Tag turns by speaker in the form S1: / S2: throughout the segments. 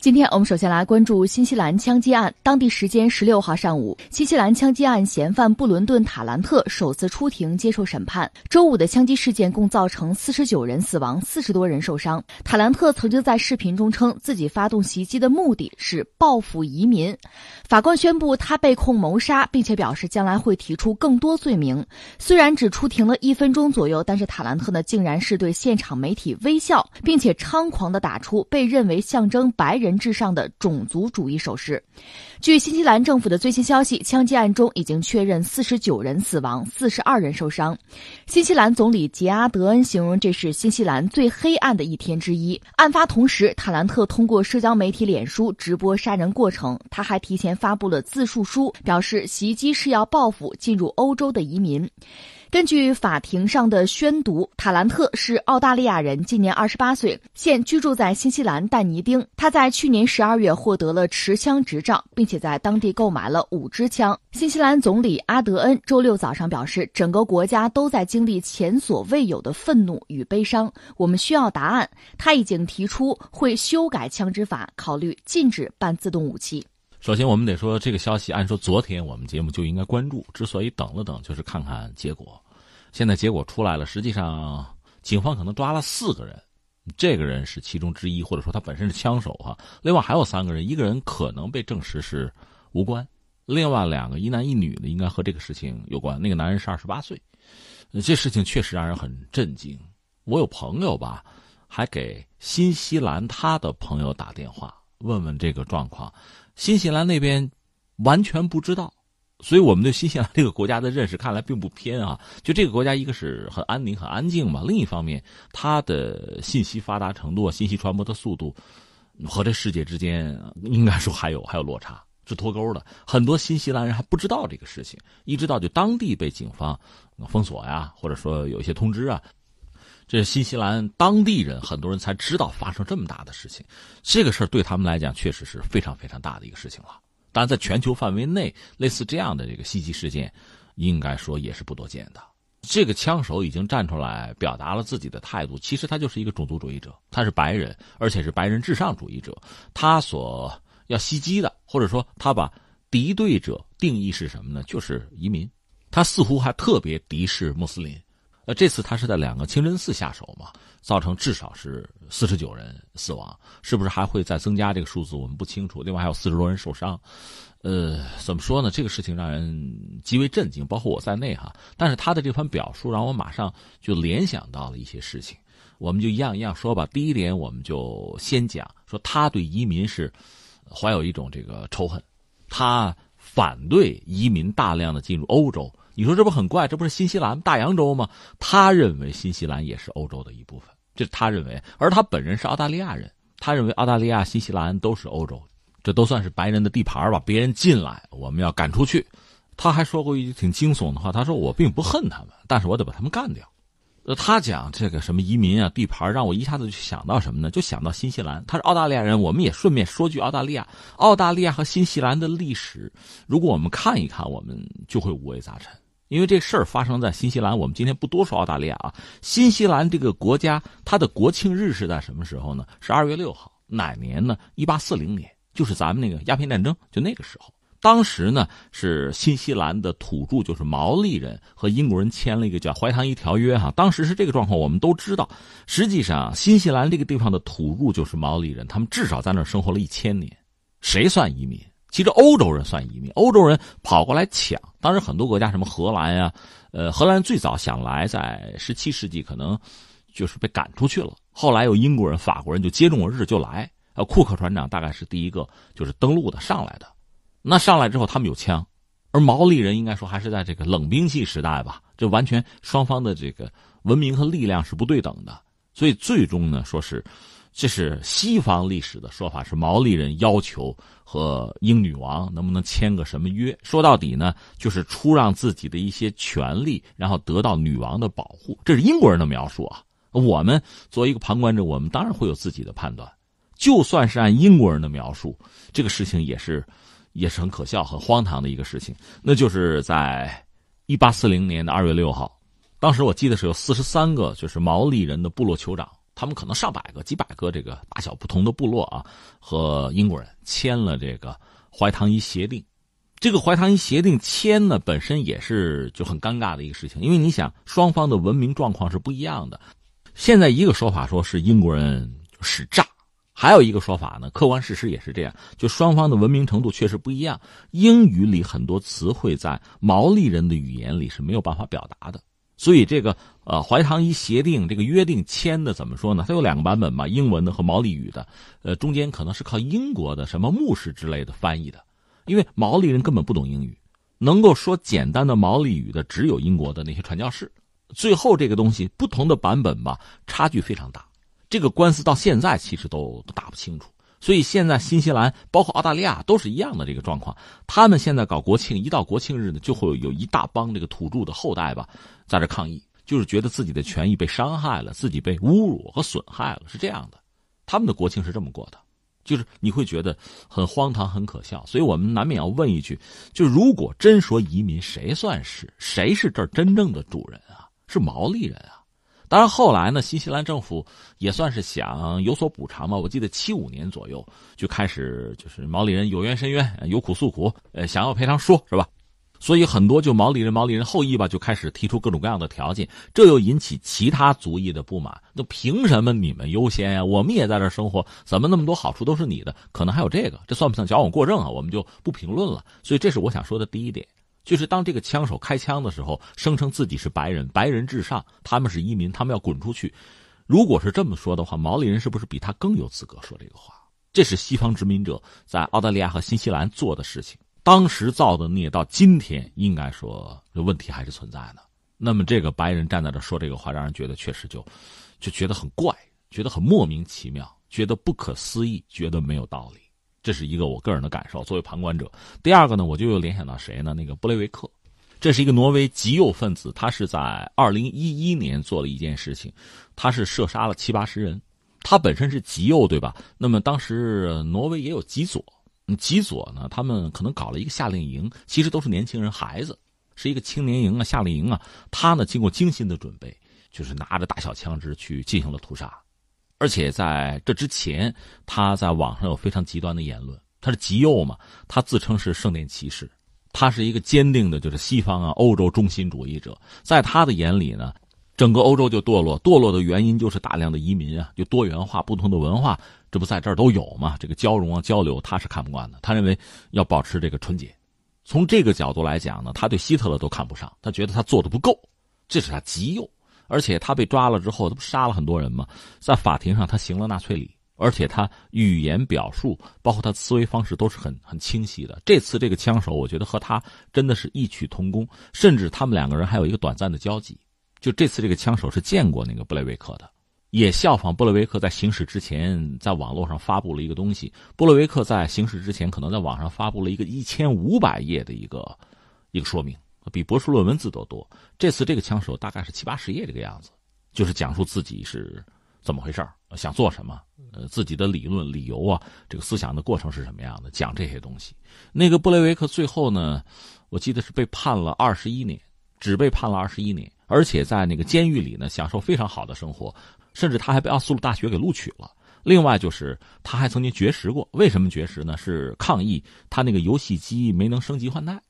S1: 今天我们首先来关注新西兰枪击案。当地时间十六号上午，新西兰枪击案嫌犯布伦顿·塔兰特首次出庭接受审判。周五的枪击事件共造成四十九人死亡，四十多人受伤。塔兰特曾经在视频中称自己发动袭击的目的是报复移民。法官宣布他被控谋杀，并且表示将来会提出更多罪名。虽然只出庭了一分钟左右，但是塔兰特呢，竟然是对现场媒体微笑，并且猖狂地打出被认为象征白人。人至上的种族主义手势。据新西兰政府的最新消息，枪击案中已经确认四十九人死亡，四十二人受伤。新西兰总理杰阿德恩形容这是新西兰最黑暗的一天之一。案发同时，塔兰特通过社交媒体脸书直播杀人过程，他还提前发布了自述书，表示袭击是要报复进入欧洲的移民。根据法庭上的宣读，塔兰特是澳大利亚人，今年二十八岁，现居住在新西兰但尼丁。他在去年十二月获得了持枪执照，并且在当地购买了五支枪。新西兰总理阿德恩周六早上表示，整个国家都在经历前所未有的愤怒与悲伤，我们需要答案。他已经提出会修改枪支法，考虑禁止半自动武器。
S2: 首先，我们得说这个消息，按说昨天我们节目就应该关注。之所以等了等，就是看看结果。现在结果出来了，实际上警方可能抓了四个人，这个人是其中之一，或者说他本身是枪手哈。另外还有三个人，一个人可能被证实是无关，另外两个一男一女的应该和这个事情有关。那个男人是二十八岁，这事情确实让人很震惊。我有朋友吧，还给新西兰他的朋友打电话问问这个状况。新西兰那边完全不知道，所以我们对新西兰这个国家的认识看来并不偏啊。就这个国家，一个是很安宁、很安静嘛；另一方面，它的信息发达程度、信息传播的速度和这世界之间应该说还有还有落差，是脱钩的。很多新西兰人还不知道这个事情，一直到就当地被警方封锁呀，或者说有一些通知啊。这新西兰当地人很多人才知道发生这么大的事情，这个事儿对他们来讲确实是非常非常大的一个事情了。当然，在全球范围内，类似这样的这个袭击事件，应该说也是不多见的。这个枪手已经站出来表达了自己的态度，其实他就是一个种族主义者，他是白人，而且是白人至上主义者。他所要袭击的，或者说他把敌对者定义是什么呢？就是移民。他似乎还特别敌视穆斯林。那这次他是在两个清真寺下手嘛，造成至少是四十九人死亡，是不是还会再增加这个数字？我们不清楚。另外还有四十多人受伤，呃，怎么说呢？这个事情让人极为震惊，包括我在内哈。但是他的这番表述让我马上就联想到了一些事情，我们就一样一样说吧。第一点，我们就先讲说他对移民是怀有一种这个仇恨，他反对移民大量的进入欧洲。你说这不很怪？这不是新西兰大洋洲吗？他认为新西兰也是欧洲的一部分，这是他认为。而他本人是澳大利亚人，他认为澳大利亚、新西兰都是欧洲，这都算是白人的地盘吧？别人进来，我们要赶出去。他还说过一句挺惊悚的话，他说：“我并不恨他们，但是我得把他们干掉。”呃，他讲这个什么移民啊、地盘，让我一下子就想到什么呢？就想到新西兰。他是澳大利亚人，我们也顺便说句澳大利亚。澳大利亚和新西兰的历史，如果我们看一看，我们就会五味杂陈。因为这事儿发生在新西兰，我们今天不多说澳大利亚啊。新西兰这个国家，它的国庆日是在什么时候呢？是二月六号，哪年呢？一八四零年，就是咱们那个鸦片战争，就那个时候。当时呢，是新西兰的土著，就是毛利人和英国人签了一个叫《怀唐伊条约》哈。当时是这个状况，我们都知道。实际上，新西兰这个地方的土著就是毛利人，他们至少在那儿生活了一千年。谁算移民？其实欧洲人算移民，欧洲人跑过来抢。当时很多国家，什么荷兰呀，呃，荷兰最早想来，在十七世纪可能就是被赶出去了。后来有英国人、法国人就接踵而至就来。呃，库克船长大概是第一个就是登陆的上来的。那上来之后，他们有枪，而毛利人应该说还是在这个冷兵器时代吧，这完全双方的这个文明和力量是不对等的。所以最终呢，说是。这是西方历史的说法，是毛利人要求和英女王能不能签个什么约？说到底呢，就是出让自己的一些权利，然后得到女王的保护。这是英国人的描述啊。我们作为一个旁观者，我们当然会有自己的判断。就算是按英国人的描述，这个事情也是也是很可笑、很荒唐的一个事情。那就是在一八四零年的二月六号，当时我记得是有四十三个就是毛利人的部落酋长。他们可能上百个、几百个这个大小不同的部落啊，和英国人签了这个怀唐伊协定。这个怀唐伊协定签呢，本身也是就很尴尬的一个事情，因为你想，双方的文明状况是不一样的。现在一个说法说是英国人使诈，还有一个说法呢，客观事实也是这样，就双方的文明程度确实不一样。英语里很多词汇在毛利人的语言里是没有办法表达的，所以这个呃怀唐伊协定这个约定签的怎么说呢？它有两个版本嘛，英文的和毛利语的，呃，中间可能是靠英国的什么牧师之类的翻译的。因为毛利人根本不懂英语，能够说简单的毛利语的只有英国的那些传教士。最后这个东西不同的版本吧，差距非常大。这个官司到现在其实都都打不清楚。所以现在新西兰包括澳大利亚都是一样的这个状况。他们现在搞国庆，一到国庆日呢，就会有一大帮这个土著的后代吧，在这抗议，就是觉得自己的权益被伤害了，自己被侮辱和损害了，是这样的。他们的国庆是这么过的。就是你会觉得很荒唐、很可笑，所以我们难免要问一句：就如果真说移民，谁算是谁是这儿真正的主人啊？是毛利人啊！当然后来呢，新西兰政府也算是想有所补偿嘛。我记得七五年左右就开始，就是毛利人有冤申冤，有苦诉苦，呃，想要赔偿说是吧？所以很多就毛利人、毛利人后裔吧，就开始提出各种各样的条件，这又引起其他族裔的不满。那凭什么你们优先呀？我们也在这生活，怎么那么多好处都是你的？可能还有这个，这算不算矫枉过正啊？我们就不评论了。所以这是我想说的第一点，就是当这个枪手开枪的时候，声称自己是白人，白人至上，他们是移民，他们要滚出去。如果是这么说的话，毛利人是不是比他更有资格说这个话？这是西方殖民者在澳大利亚和新西兰做的事情。当时造的孽，到今天应该说这问题还是存在的。那么这个白人站在这说这个话，让人觉得确实就就觉得很怪，觉得很莫名其妙，觉得不可思议，觉得没有道理。这是一个我个人的感受，作为旁观者。第二个呢，我就又联想到谁呢？那个布雷维克，这是一个挪威极右分子，他是在二零一一年做了一件事情，他是射杀了七八十人。他本身是极右，对吧？那么当时挪威也有极左。极左呢，他们可能搞了一个夏令营，其实都是年轻人、孩子，是一个青年营啊、夏令营啊。他呢，经过精心的准备，就是拿着大小枪支去进行了屠杀，而且在这之前，他在网上有非常极端的言论。他是极右嘛，他自称是圣殿骑士，他是一个坚定的，就是西方啊、欧洲中心主义者。在他的眼里呢。整个欧洲就堕落，堕落的原因就是大量的移民啊，就多元化、不同的文化，这不在这儿都有嘛？这个交融啊、交流，他是看不惯的。他认为要保持这个纯洁。从这个角度来讲呢，他对希特勒都看不上，他觉得他做的不够，这是他极右。而且他被抓了之后，他不杀了很多人吗？在法庭上他行了纳粹礼，而且他语言表述，包括他思维方式都是很很清晰的。这次这个枪手，我觉得和他真的是异曲同工，甚至他们两个人还有一个短暂的交集。就这次这个枪手是见过那个布雷维克的，也效仿布雷维克在行驶之前在网络上发布了一个东西。布雷维克在行驶之前可能在网上发布了一个一千五百页的一个一个说明，比博士论文字都多。这次这个枪手大概是七八十页这个样子，就是讲述自己是怎么回事想做什么，呃，自己的理论、理由啊，这个思想的过程是什么样的，讲这些东西。那个布雷维克最后呢，我记得是被判了二十一年，只被判了二十一年。而且在那个监狱里呢，享受非常好的生活，甚至他还被奥斯陆大学给录取了。另外就是他还曾经绝食过，为什么绝食呢？是抗议他那个游戏机没能升级换代。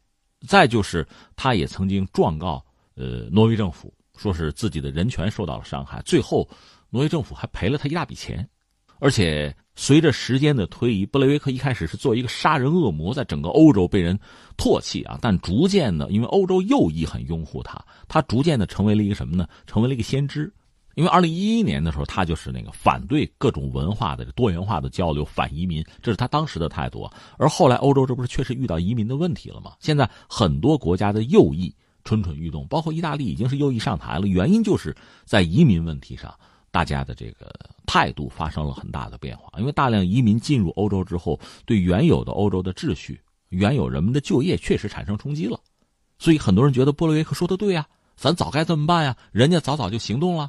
S2: 再就是他也曾经状告呃挪威政府，说是自己的人权受到了伤害。最后，挪威政府还赔了他一大笔钱，而且。随着时间的推移，布雷维克一开始是做一个杀人恶魔，在整个欧洲被人唾弃啊。但逐渐的，因为欧洲右翼很拥护他，他逐渐的成为了一个什么呢？成为了一个先知。因为二零一一年的时候，他就是那个反对各种文化的多元化的交流，反移民，这是他当时的态度。而后来欧洲这不是确实遇到移民的问题了吗？现在很多国家的右翼蠢蠢欲动，包括意大利已经是右翼上台了，原因就是在移民问题上。大家的这个态度发生了很大的变化，因为大量移民进入欧洲之后，对原有的欧洲的秩序、原有人们的就业确实产生冲击了，所以很多人觉得波罗维克说的对呀，咱早该这么办呀，人家早早就行动了，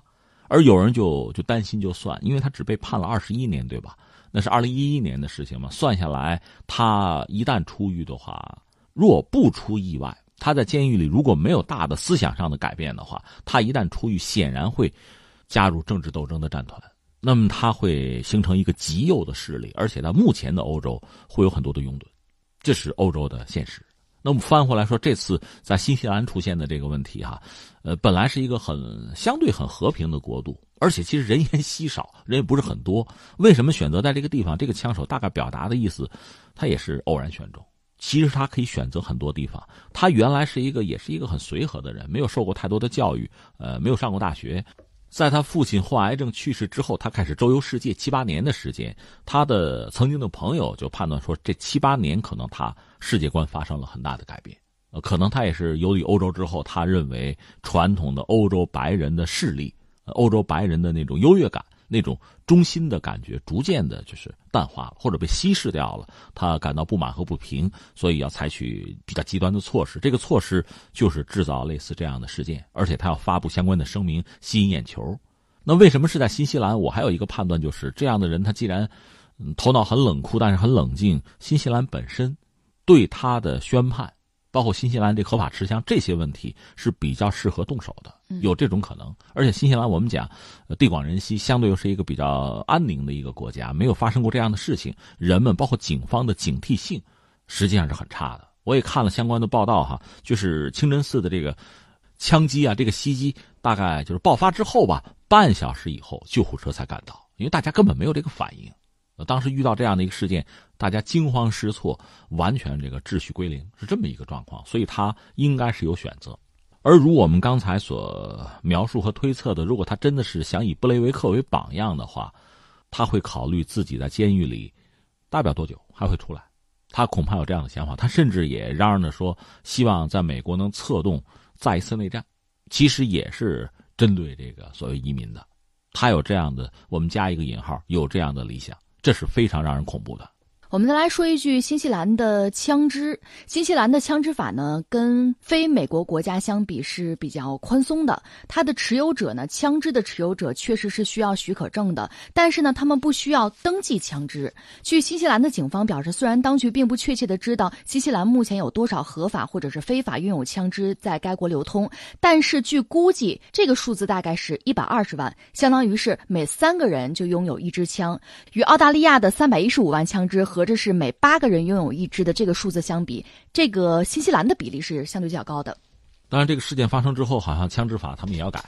S2: 而有人就就担心就算，因为他只被判了二十一年，对吧？那是二零一一年的事情嘛，算下来，他一旦出狱的话，若不出意外，他在监狱里如果没有大的思想上的改变的话，他一旦出狱，显然会。加入政治斗争的战团，那么他会形成一个极右的势力，而且在目前的欧洲会有很多的拥趸，这是欧洲的现实。那么翻回来说，这次在新西兰出现的这个问题哈，呃，本来是一个很相对很和平的国度，而且其实人烟稀少，人也不是很多。为什么选择在这个地方？这个枪手大概表达的意思，他也是偶然选中。其实他可以选择很多地方。他原来是一个，也是一个很随和的人，没有受过太多的教育，呃，没有上过大学。在他父亲患癌症去世之后，他开始周游世界七八年的时间。他的曾经的朋友就判断说，这七八年可能他世界观发生了很大的改变。呃，可能他也是游历欧洲之后，他认为传统的欧洲白人的势力，欧洲白人的那种优越感。那种中心的感觉逐渐的就是淡化了，或者被稀释掉了。他感到不满和不平，所以要采取比较极端的措施。这个措施就是制造类似这样的事件，而且他要发布相关的声明，吸引眼球。那为什么是在新西兰？我还有一个判断，就是这样的人，他既然头脑很冷酷，但是很冷静，新西兰本身对他的宣判。包括新西兰这合法持枪这些问题是比较适合动手的，有这种可能。而且新西兰我们讲，地广人稀，相对又是一个比较安宁的一个国家，没有发生过这样的事情，人们包括警方的警惕性实际上是很差的。我也看了相关的报道哈，就是清真寺的这个枪击啊，这个袭击大概就是爆发之后吧，半小时以后救护车才赶到，因为大家根本没有这个反应。当时遇到这样的一个事件，大家惊慌失措，完全这个秩序归零，是这么一个状况。所以他应该是有选择。而如我们刚才所描述和推测的，如果他真的是想以布雷维克为榜样的话，他会考虑自己在监狱里待不了多久还会出来。他恐怕有这样的想法。他甚至也嚷嚷着说，希望在美国能策动再一次内战，其实也是针对这个所谓移民的。他有这样的，我们加一个引号，有这样的理想。这是非常让人恐怖的。
S1: 我们再来说一句新西兰的枪支。新西兰的枪支法呢，跟非美国国家相比是比较宽松的。它的持有者呢，枪支的持有者确实是需要许可证的，但是呢，他们不需要登记枪支。据新西兰的警方表示，虽然当局并不确切的知道新西兰目前有多少合法或者是非法拥有枪支在该国流通，但是据估计，这个数字大概是一百二十万，相当于是每三个人就拥有一支枪。与澳大利亚的三百一十五万枪支和合着是每八个人拥有一支的这个数字相比，这个新西兰的比例是相对较高的。
S2: 当然，这个事件发生之后，好像枪支法他们也要改，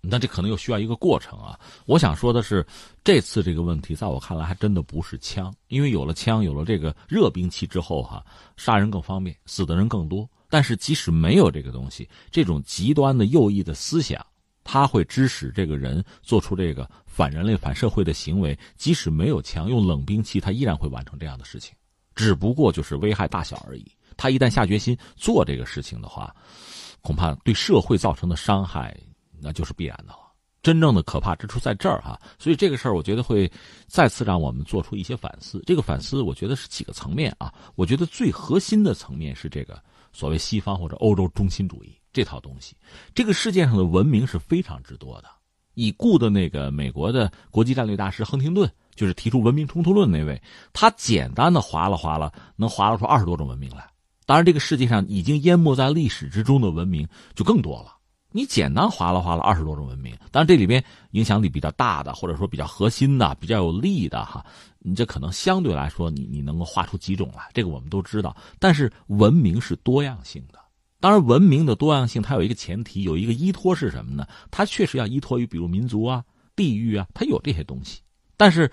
S2: 那这可能又需要一个过程啊。我想说的是，这次这个问题，在我看来还真的不是枪，因为有了枪，有了这个热兵器之后，哈，杀人更方便，死的人更多。但是即使没有这个东西，这种极端的右翼的思想。他会指使这个人做出这个反人类、反社会的行为，即使没有枪，用冷兵器，他依然会完成这样的事情，只不过就是危害大小而已。他一旦下决心做这个事情的话，恐怕对社会造成的伤害那就是必然的了。真正的可怕之处在这儿哈，所以这个事儿我觉得会再次让我们做出一些反思。这个反思，我觉得是几个层面啊。我觉得最核心的层面是这个所谓西方或者欧洲中心主义。这套东西，这个世界上的文明是非常之多的。已故的那个美国的国际战略大师亨廷顿，就是提出文明冲突论那位，他简单的划了划了，能划拉出二十多种文明来。当然，这个世界上已经淹没在历史之中的文明就更多了。你简单划拉划拉二十多种文明，当然这里边影响力比较大的，或者说比较核心的、比较有利的哈，你这可能相对来说，你你能够画出几种来，这个我们都知道。但是文明是多样性的。当然，文明的多样性它有一个前提，有一个依托是什么呢？它确实要依托于比如民族啊、地域啊，它有这些东西。但是，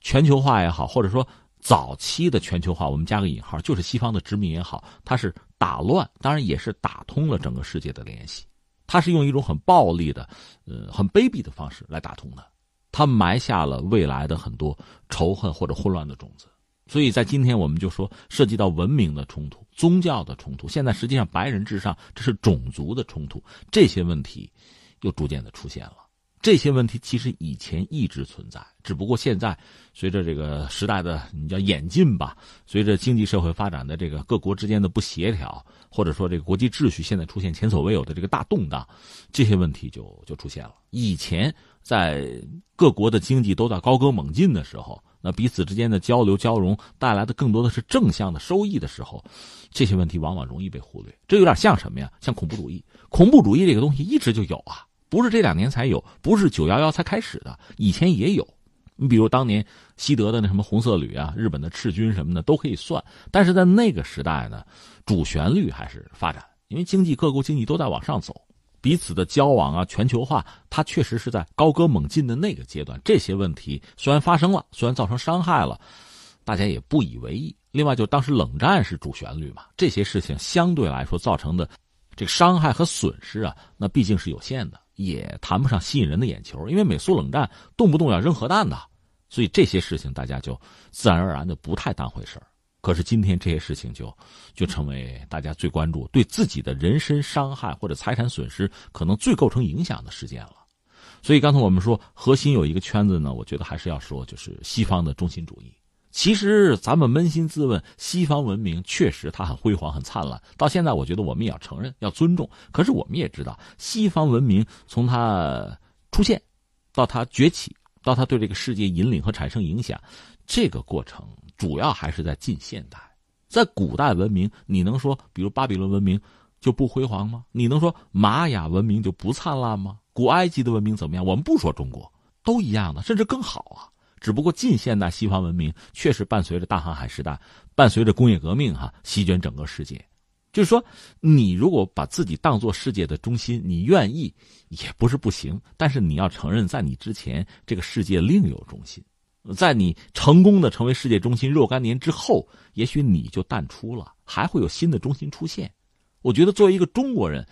S2: 全球化也好，或者说早期的全球化，我们加个引号，就是西方的殖民也好，它是打乱，当然也是打通了整个世界的联系。它是用一种很暴力的、呃，很卑鄙的方式来打通的，它埋下了未来的很多仇恨或者混乱的种子。所以在今天，我们就说涉及到文明的冲突、宗教的冲突。现在实际上白人至上，这是种族的冲突，这些问题又逐渐的出现了。这些问题其实以前一直存在，只不过现在随着这个时代的你叫演进吧，随着经济社会发展的这个各国之间的不协调，或者说这个国际秩序现在出现前所未有的这个大动荡，这些问题就就出现了。以前在各国的经济都在高歌猛进的时候。那彼此之间的交流交融带来的更多的是正向的收益的时候，这些问题往往容易被忽略。这有点像什么呀？像恐怖主义。恐怖主义这个东西一直就有啊，不是这两年才有，不是九幺幺才开始的，以前也有。你比如当年西德的那什么红色旅啊，日本的赤军什么的都可以算。但是在那个时代呢，主旋律还是发展，因为经济各国经济都在往上走，彼此的交往啊，全球化，它确实是在高歌猛进的那个阶段。这些问题虽然发生了，虽然造成伤害了，大家也不以为意。另外，就当时冷战是主旋律嘛，这些事情相对来说造成的这个伤害和损失啊，那毕竟是有限的，也谈不上吸引人的眼球。因为美苏冷战动不动要扔核弹的，所以这些事情大家就自然而然的不太当回事儿。可是今天这些事情就就成为大家最关注、对自己的人身伤害或者财产损失可能最构成影响的事件了。所以刚才我们说核心有一个圈子呢，我觉得还是要说就是西方的中心主义。其实，咱们扪心自问，西方文明确实它很辉煌、很灿烂。到现在，我觉得我们也要承认、要尊重。可是，我们也知道，西方文明从它出现到它崛起，到它对这个世界引领和产生影响，这个过程主要还是在近现代。在古代文明，你能说，比如巴比伦文明就不辉煌吗？你能说玛雅文明就不灿烂吗？古埃及的文明怎么样？我们不说中国，都一样的，甚至更好啊。只不过近现代西方文明确实伴随着大航海时代，伴随着工业革命，哈，席卷整个世界。就是说，你如果把自己当做世界的中心，你愿意也不是不行。但是你要承认，在你之前，这个世界另有中心。在你成功的成为世界中心若干年之后，也许你就淡出了，还会有新的中心出现。我觉得作为一个中国人，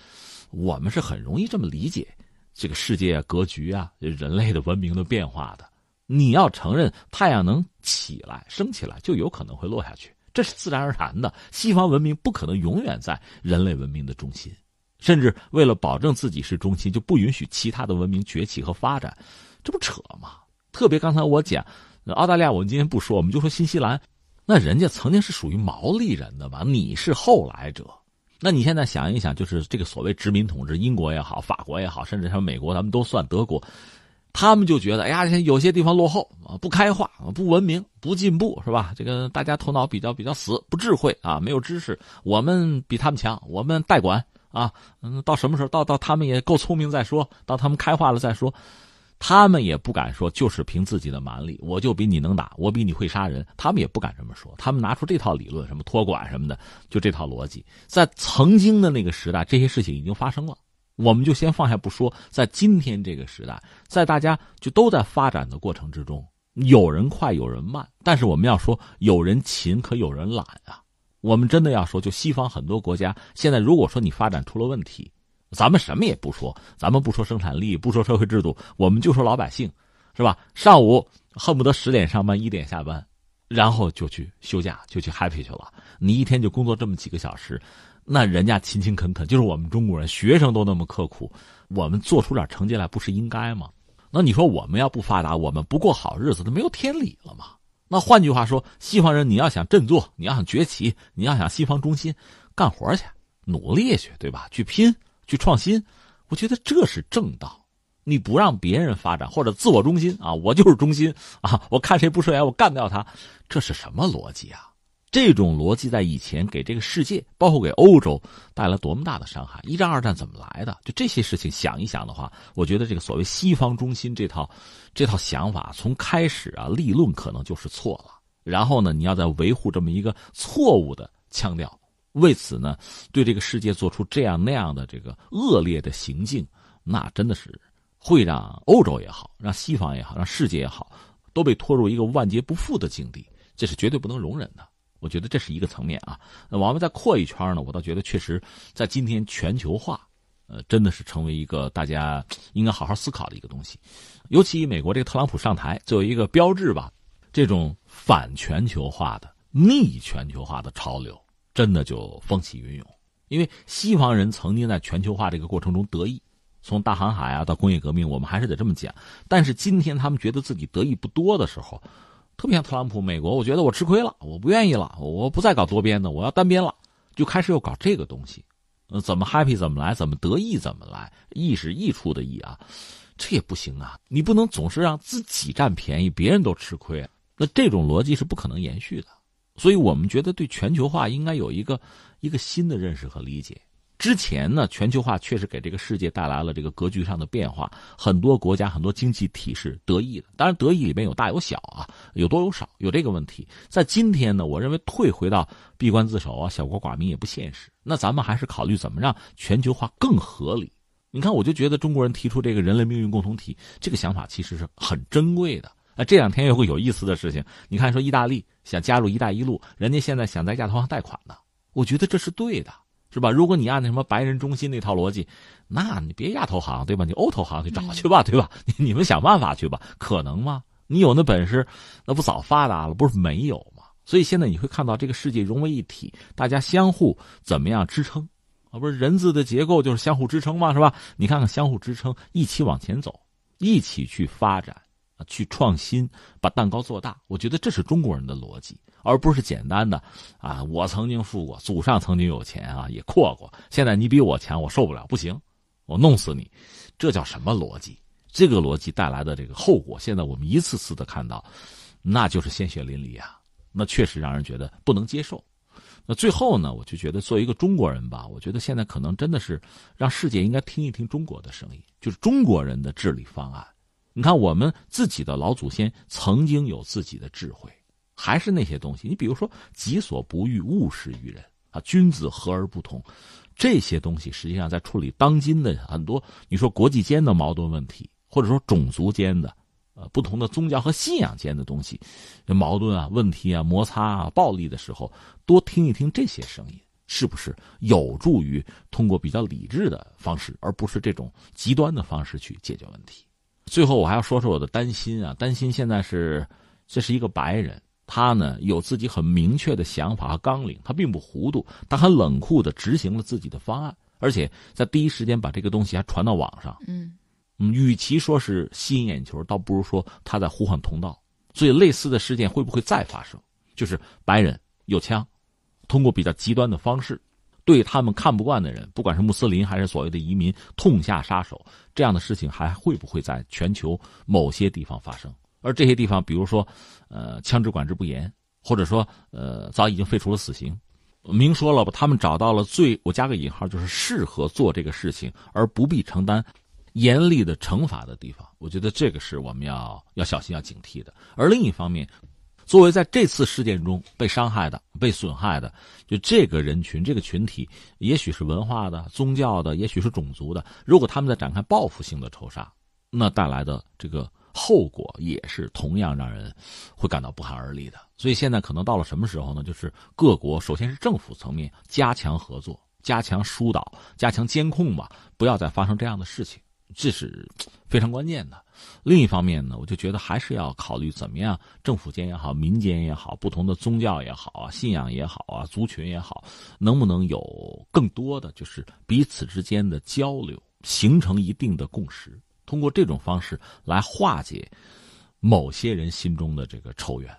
S2: 我们是很容易这么理解这个世界格局啊，人类的文明的变化的。你要承认太阳能起来升起来，就有可能会落下去，这是自然而然的。西方文明不可能永远在人类文明的中心，甚至为了保证自己是中心，就不允许其他的文明崛起和发展，这不扯吗？特别刚才我讲澳大利亚，我们今天不说，我们就说新西兰，那人家曾经是属于毛利人的嘛，你是后来者，那你现在想一想，就是这个所谓殖民统治，英国也好，法国也好，甚至像美国，咱们都算德国。他们就觉得，哎呀，有些地方落后啊，不开化，不文明，不进步，是吧？这个大家头脑比较比较死，不智慧啊，没有知识。我们比他们强，我们代管啊。嗯，到什么时候？到到他们也够聪明再说，到他们开化了再说。他们也不敢说，就是凭自己的蛮力，我就比你能打，我比你会杀人。他们也不敢这么说。他们拿出这套理论，什么托管什么的，就这套逻辑，在曾经的那个时代，这些事情已经发生了。我们就先放下不说，在今天这个时代，在大家就都在发展的过程之中，有人快，有人慢，但是我们要说，有人勤，可有人懒啊。我们真的要说，就西方很多国家现在，如果说你发展出了问题，咱们什么也不说，咱们不说生产力，不说社会制度，我们就说老百姓，是吧？上午恨不得十点上班，一点下班，然后就去休假，就去 happy 去了。你一天就工作这么几个小时。那人家勤勤恳恳，就是我们中国人，学生都那么刻苦，我们做出点成绩来不是应该吗？那你说我们要不发达，我们不过好日子，那没有天理了吗？那换句话说，西方人你要想振作，你要想崛起，你要想西方中心，干活去，努力去，对吧？去拼，去创新，我觉得这是正道。你不让别人发展，或者自我中心啊，我就是中心啊，我看谁不顺眼，我干掉他，这是什么逻辑啊？这种逻辑在以前给这个世界，包括给欧洲带来多么大的伤害？一战、二战怎么来的？就这些事情想一想的话，我觉得这个所谓西方中心这套这套想法，从开始啊立论可能就是错了。然后呢，你要在维护这么一个错误的腔调，为此呢，对这个世界做出这样那样的这个恶劣的行径，那真的是会让欧洲也好，让西方也好，让世界也好，都被拖入一个万劫不复的境地，这是绝对不能容忍的。我觉得这是一个层面啊，那我们再扩一圈呢，我倒觉得确实，在今天全球化，呃，真的是成为一个大家应该好好思考的一个东西。尤其美国这个特朗普上台，作为一个标志吧，这种反全球化的、逆全球化的潮流，真的就风起云涌。因为西方人曾经在全球化这个过程中得意，从大航海啊到工业革命，我们还是得这么讲。但是今天他们觉得自己得意不多的时候。特别像特朗普，美国，我觉得我吃亏了，我不愿意了，我不再搞多边的，我要单边了，就开始又搞这个东西，呃，怎么 happy 怎么来，怎么得意怎么来，意是益处的意啊，这也不行啊，你不能总是让自己占便宜，别人都吃亏，那这种逻辑是不可能延续的，所以我们觉得对全球化应该有一个一个新的认识和理解，之前呢，全球化确实给这个世界带来了这个格局上的变化，很多国家、很多经济体是得益的。当然，得益里面有大有小啊，有多有少，有这个问题。在今天呢，我认为退回到闭关自守啊、小国寡民也不现实。那咱们还是考虑怎么让全球化更合理。你看，我就觉得中国人提出这个人类命运共同体这个想法，其实是很珍贵的。那这两天有个有意思的事情，你看，说意大利想加入“一带一路”，人家现在想在亚投行贷款呢。我觉得这是对的。是吧？如果你按那什么白人中心那套逻辑，那你别亚投行对吧？你欧投行去找去吧，对吧？你你们想办法去吧，可能吗？你有那本事，那不早发达了？不是没有吗？所以现在你会看到这个世界融为一体，大家相互怎么样支撑啊？不是人字的结构就是相互支撑吗？是吧？你看看相互支撑，一起往前走，一起去发展。去创新，把蛋糕做大，我觉得这是中国人的逻辑，而不是简单的啊！我曾经富过，祖上曾经有钱啊，也阔过，现在你比我强，我受不了，不行，我弄死你，这叫什么逻辑？这个逻辑带来的这个后果，现在我们一次次的看到，那就是鲜血淋漓啊！那确实让人觉得不能接受。那最后呢，我就觉得作为一个中国人吧，我觉得现在可能真的是让世界应该听一听中国的声音，就是中国人的治理方案。你看，我们自己的老祖先曾经有自己的智慧，还是那些东西。你比如说“己所不欲，勿施于人”啊，“君子和而不同”，这些东西实际上在处理当今的很多你说国际间的矛盾问题，或者说种族间的、呃不同的宗教和信仰间的东西矛盾啊、问题啊、摩擦啊、暴力的时候，多听一听这些声音，是不是有助于通过比较理智的方式，而不是这种极端的方式去解决问题？最后，我还要说说我的担心啊！担心现在是，这是一个白人，他呢有自己很明确的想法和纲领，他并不糊涂，他很冷酷的执行了自己的方案，而且在第一时间把这个东西还传到网上。嗯，嗯，与其说是吸引眼球，倒不如说他在呼唤同道。所以，类似的事件会不会再发生？就是白人有枪，通过比较极端的方式。对他们看不惯的人，不管是穆斯林还是所谓的移民，痛下杀手，这样的事情还会不会在全球某些地方发生？而这些地方，比如说，呃，枪支管制不严，或者说，呃，早已经废除了死刑，明说了吧，他们找到了最，我加个引号，就是适合做这个事情而不必承担严厉的惩罚的地方。我觉得这个是我们要要小心、要警惕的。而另一方面，作为在这次事件中被伤害的、被损害的，就这个人群、这个群体，也许是文化的、宗教的，也许是种族的。如果他们在展开报复性的仇杀，那带来的这个后果也是同样让人会感到不寒而栗的。所以现在可能到了什么时候呢？就是各国首先是政府层面加强合作、加强疏导、加强监控吧，不要再发生这样的事情。这是非常关键的。另一方面呢，我就觉得还是要考虑怎么样，政府间也好，民间也好，不同的宗教也好啊，信仰也好啊，族群也好，能不能有更多的就是彼此之间的交流，形成一定的共识，通过这种方式来化解某些人心中的这个仇怨。